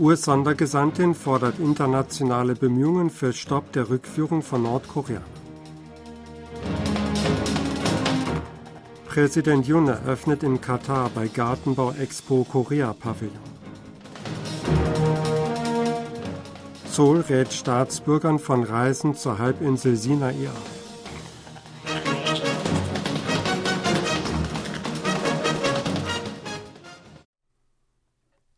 US-Sondergesandtin fordert internationale Bemühungen für Stopp der Rückführung von Nordkorea. Präsident Jun eröffnet in Katar bei Gartenbau Expo Korea Pavillon. Seoul rät Staatsbürgern von Reisen zur Halbinsel Sinai ab.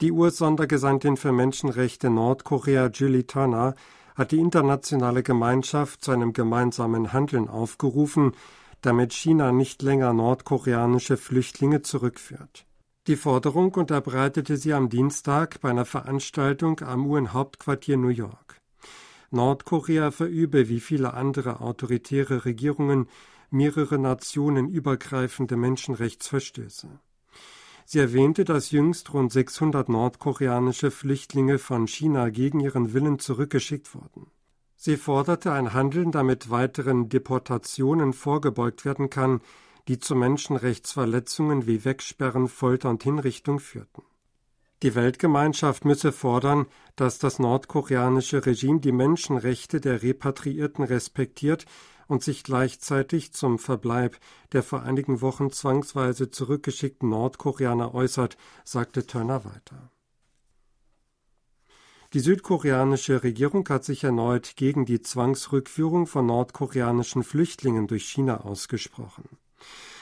Die US-Sondergesandtin für Menschenrechte Nordkorea Julie Turner hat die internationale Gemeinschaft zu einem gemeinsamen Handeln aufgerufen, damit China nicht länger nordkoreanische Flüchtlinge zurückführt. Die Forderung unterbreitete sie am Dienstag bei einer Veranstaltung am UN-Hauptquartier New York. Nordkorea verübe wie viele andere autoritäre Regierungen mehrere Nationen übergreifende Menschenrechtsverstöße. Sie erwähnte, dass jüngst rund 600 nordkoreanische Flüchtlinge von China gegen ihren Willen zurückgeschickt wurden. Sie forderte ein Handeln, damit weiteren Deportationen vorgebeugt werden kann, die zu Menschenrechtsverletzungen wie Wegsperren, Folter und Hinrichtung führten. Die Weltgemeinschaft müsse fordern, dass das nordkoreanische Regime die Menschenrechte der Repatriierten respektiert und sich gleichzeitig zum Verbleib der vor einigen Wochen zwangsweise zurückgeschickten Nordkoreaner äußert, sagte Turner weiter. Die südkoreanische Regierung hat sich erneut gegen die Zwangsrückführung von nordkoreanischen Flüchtlingen durch China ausgesprochen.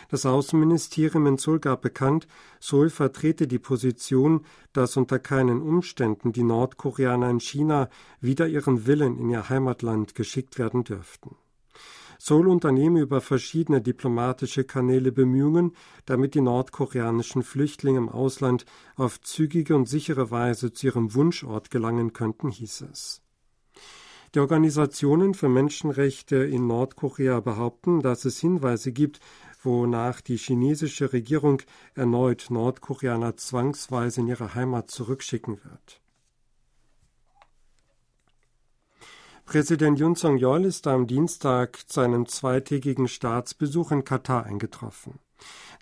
Das Außenministerium in Seoul gab bekannt, Seoul vertrete die Position, dass unter keinen Umständen die Nordkoreaner in China wider ihren Willen in ihr Heimatland geschickt werden dürften. Seoul unternehme über verschiedene diplomatische Kanäle Bemühungen, damit die nordkoreanischen Flüchtlinge im Ausland auf zügige und sichere Weise zu ihrem Wunschort gelangen könnten, hieß es. Die Organisationen für Menschenrechte in Nordkorea behaupten, dass es Hinweise gibt, wonach die chinesische Regierung erneut Nordkoreaner zwangsweise in ihre Heimat zurückschicken wird. Präsident Yun Song-yeol ist am Dienstag zu einem zweitägigen Staatsbesuch in Katar eingetroffen.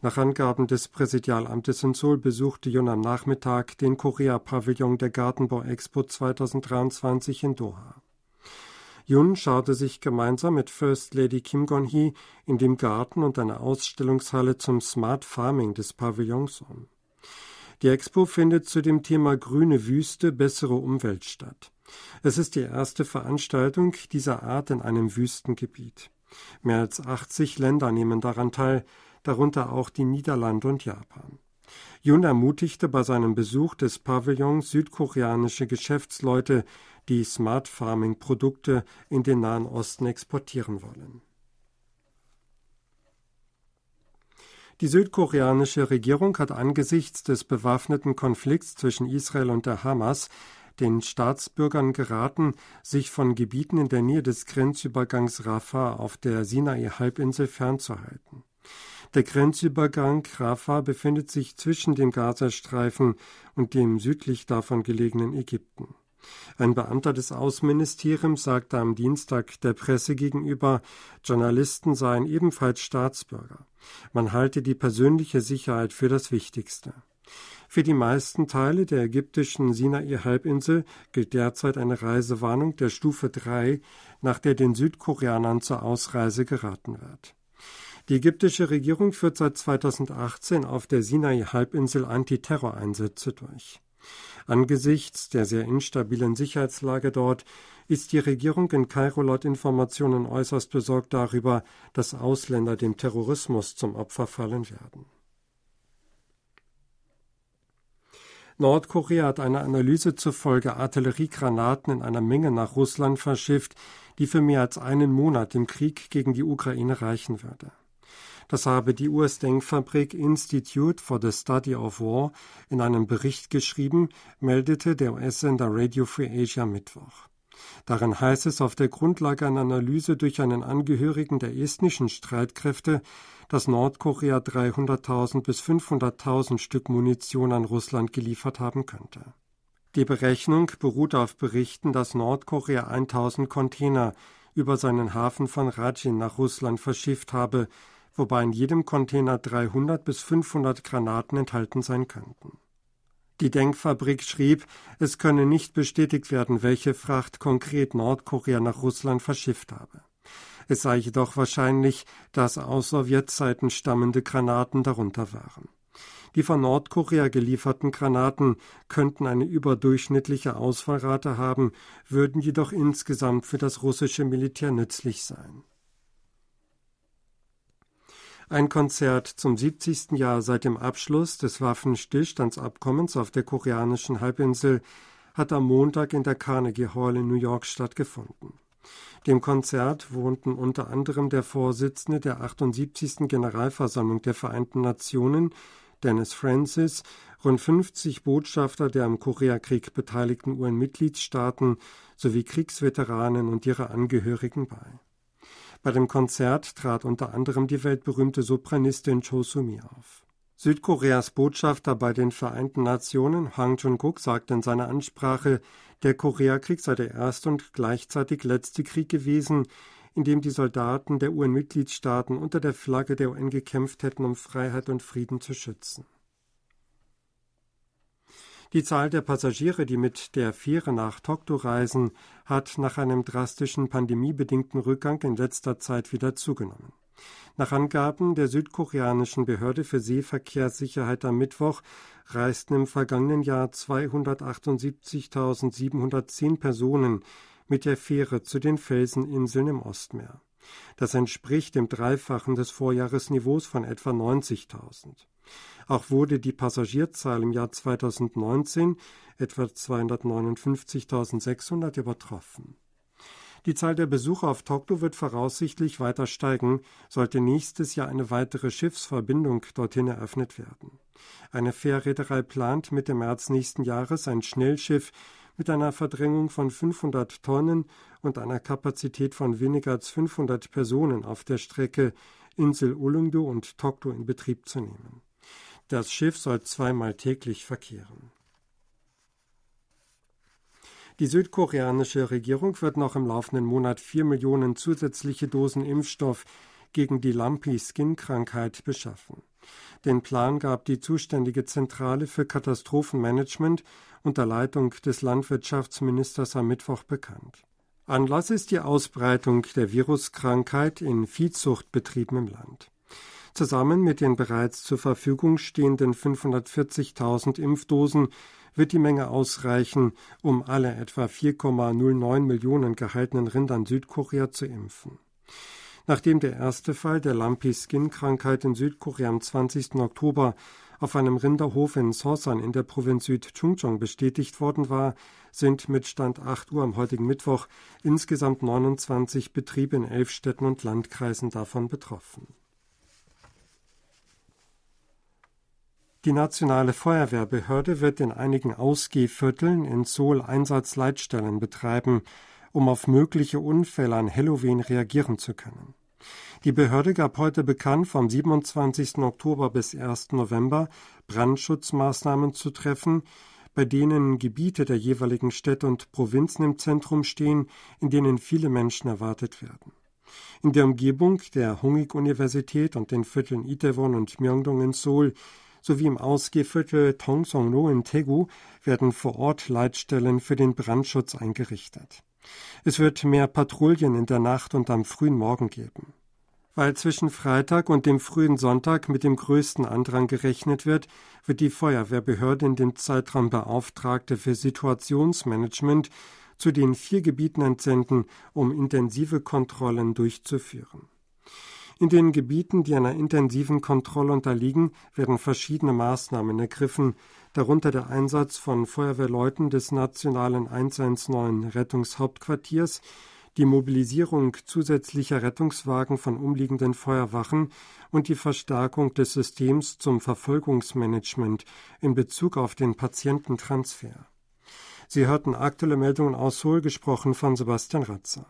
Nach Angaben des Präsidialamtes in Seoul besuchte Yun am Nachmittag den Korea-Pavillon der Gartenbau Expo 2023 in Doha. Yun schaute sich gemeinsam mit First Lady Kim Gon-hee in dem Garten und einer Ausstellungshalle zum Smart Farming des Pavillons um. Die Expo findet zu dem Thema Grüne Wüste, bessere Umwelt statt. Es ist die erste Veranstaltung dieser Art in einem Wüstengebiet. Mehr als 80 Länder nehmen daran teil, darunter auch die Niederlande und Japan. Jun ermutigte bei seinem Besuch des Pavillons südkoreanische Geschäftsleute, die Smart Farming Produkte in den Nahen Osten exportieren wollen. Die südkoreanische Regierung hat angesichts des bewaffneten Konflikts zwischen Israel und der Hamas den Staatsbürgern geraten, sich von Gebieten in der Nähe des Grenzübergangs Rafah auf der Sinai-Halbinsel fernzuhalten. Der Grenzübergang Rafah befindet sich zwischen dem Gazastreifen und dem südlich davon gelegenen Ägypten. Ein Beamter des Außenministeriums sagte am Dienstag der Presse gegenüber, Journalisten seien ebenfalls Staatsbürger. Man halte die persönliche Sicherheit für das Wichtigste. Für die meisten Teile der ägyptischen Sinai-Halbinsel gilt derzeit eine Reisewarnung der Stufe 3, nach der den Südkoreanern zur Ausreise geraten wird. Die ägyptische Regierung führt seit 2018 auf der Sinai-Halbinsel Antiterroreinsätze durch. Angesichts der sehr instabilen Sicherheitslage dort ist die Regierung in Kairo laut Informationen äußerst besorgt darüber, dass Ausländer dem Terrorismus zum Opfer fallen werden. Nordkorea hat einer Analyse zufolge Artilleriegranaten in einer Menge nach Russland verschifft, die für mehr als einen Monat im Krieg gegen die Ukraine reichen würde. Das habe die US-Denkfabrik Institute for the Study of War in einem Bericht geschrieben, meldete der US-Sender Radio Free Asia Mittwoch. Darin heißt es auf der Grundlage einer Analyse durch einen Angehörigen der estnischen Streitkräfte, dass Nordkorea 300.000 bis 500.000 Stück Munition an Russland geliefert haben könnte. Die Berechnung beruht auf Berichten, dass Nordkorea 1000 Container über seinen Hafen von Rajin nach Russland verschifft habe, wobei in jedem Container 300 bis 500 Granaten enthalten sein könnten. Die Denkfabrik schrieb, es könne nicht bestätigt werden, welche Fracht konkret Nordkorea nach Russland verschifft habe. Es sei jedoch wahrscheinlich, dass aus Sowjetzeiten stammende Granaten darunter waren. Die von Nordkorea gelieferten Granaten könnten eine überdurchschnittliche Ausfallrate haben, würden jedoch insgesamt für das russische Militär nützlich sein. Ein Konzert zum 70. Jahr seit dem Abschluss des Waffenstillstandsabkommens auf der koreanischen Halbinsel hat am Montag in der Carnegie Hall in New York stattgefunden. Dem Konzert wohnten unter anderem der Vorsitzende der 78. Generalversammlung der Vereinten Nationen, Dennis Francis, rund 50 Botschafter der am Koreakrieg beteiligten UN-Mitgliedstaaten sowie Kriegsveteranen und ihre Angehörigen bei. Bei dem Konzert trat unter anderem die weltberühmte Sopranistin Cho Sumi auf. Südkoreas Botschafter bei den Vereinten Nationen, Hang Jung-guk, sagte in seiner Ansprache, der Koreakrieg sei der erste und gleichzeitig letzte Krieg gewesen, in dem die Soldaten der UN-Mitgliedstaaten unter der Flagge der UN gekämpft hätten, um Freiheit und Frieden zu schützen. Die Zahl der Passagiere, die mit der Fähre nach Tokto reisen, hat nach einem drastischen pandemiebedingten Rückgang in letzter Zeit wieder zugenommen. Nach Angaben der südkoreanischen Behörde für Seeverkehrssicherheit am Mittwoch reisten im vergangenen Jahr 278.710 Personen mit der Fähre zu den Felseninseln im Ostmeer. Das entspricht dem Dreifachen des Vorjahresniveaus von etwa 90.000. Auch wurde die Passagierzahl im Jahr 2019 etwa 259.600 übertroffen. Die Zahl der Besucher auf Tokto wird voraussichtlich weiter steigen, sollte nächstes Jahr eine weitere Schiffsverbindung dorthin eröffnet werden. Eine Fährreederei plant Mitte März nächsten Jahres ein Schnellschiff mit einer Verdrängung von 500 Tonnen und einer Kapazität von weniger als 500 Personen auf der Strecke Insel Ulungdo und Tokto in Betrieb zu nehmen. Das Schiff soll zweimal täglich verkehren. Die südkoreanische Regierung wird noch im laufenden Monat vier Millionen zusätzliche Dosen Impfstoff gegen die Lumpy-Skin-Krankheit beschaffen. Den Plan gab die zuständige Zentrale für Katastrophenmanagement unter Leitung des Landwirtschaftsministers am Mittwoch bekannt. Anlass ist die Ausbreitung der Viruskrankheit in Viehzuchtbetrieben im Land. Zusammen mit den bereits zur Verfügung stehenden 540.000 Impfdosen wird die Menge ausreichen, um alle etwa 4,09 Millionen gehaltenen Rindern Südkorea zu impfen. Nachdem der erste Fall der Lumpy-Skin-Krankheit in Südkorea am 20. Oktober auf einem Rinderhof in Sosan in der Provinz Südchungcheong bestätigt worden war, sind mit Stand 8 Uhr am heutigen Mittwoch insgesamt 29 Betriebe in elf Städten und Landkreisen davon betroffen. Die nationale Feuerwehrbehörde wird in einigen Ausgehvierteln in Seoul Einsatzleitstellen betreiben, um auf mögliche Unfälle an Halloween reagieren zu können. Die Behörde gab heute bekannt, vom 27. Oktober bis 1. November Brandschutzmaßnahmen zu treffen, bei denen Gebiete der jeweiligen Städte und Provinzen im Zentrum stehen, in denen viele Menschen erwartet werden. In der Umgebung der Hongik-Universität und den Vierteln Itaewon und Myeongdong in Seoul sowie im Ausgehviertel Tongsongno in Taegu werden vor Ort Leitstellen für den Brandschutz eingerichtet. Es wird mehr Patrouillen in der Nacht und am frühen Morgen geben. Weil zwischen Freitag und dem frühen Sonntag mit dem größten Andrang gerechnet wird, wird die Feuerwehrbehörde in dem Zeitraum Beauftragte für Situationsmanagement zu den vier Gebieten entsenden, um intensive Kontrollen durchzuführen. In den Gebieten, die einer intensiven Kontrolle unterliegen, werden verschiedene Maßnahmen ergriffen, darunter der Einsatz von Feuerwehrleuten des nationalen 119 Rettungshauptquartiers, die Mobilisierung zusätzlicher Rettungswagen von umliegenden Feuerwachen und die Verstärkung des Systems zum Verfolgungsmanagement in Bezug auf den Patiententransfer. Sie hörten aktuelle Meldungen aus Seoul, gesprochen von Sebastian Ratzer.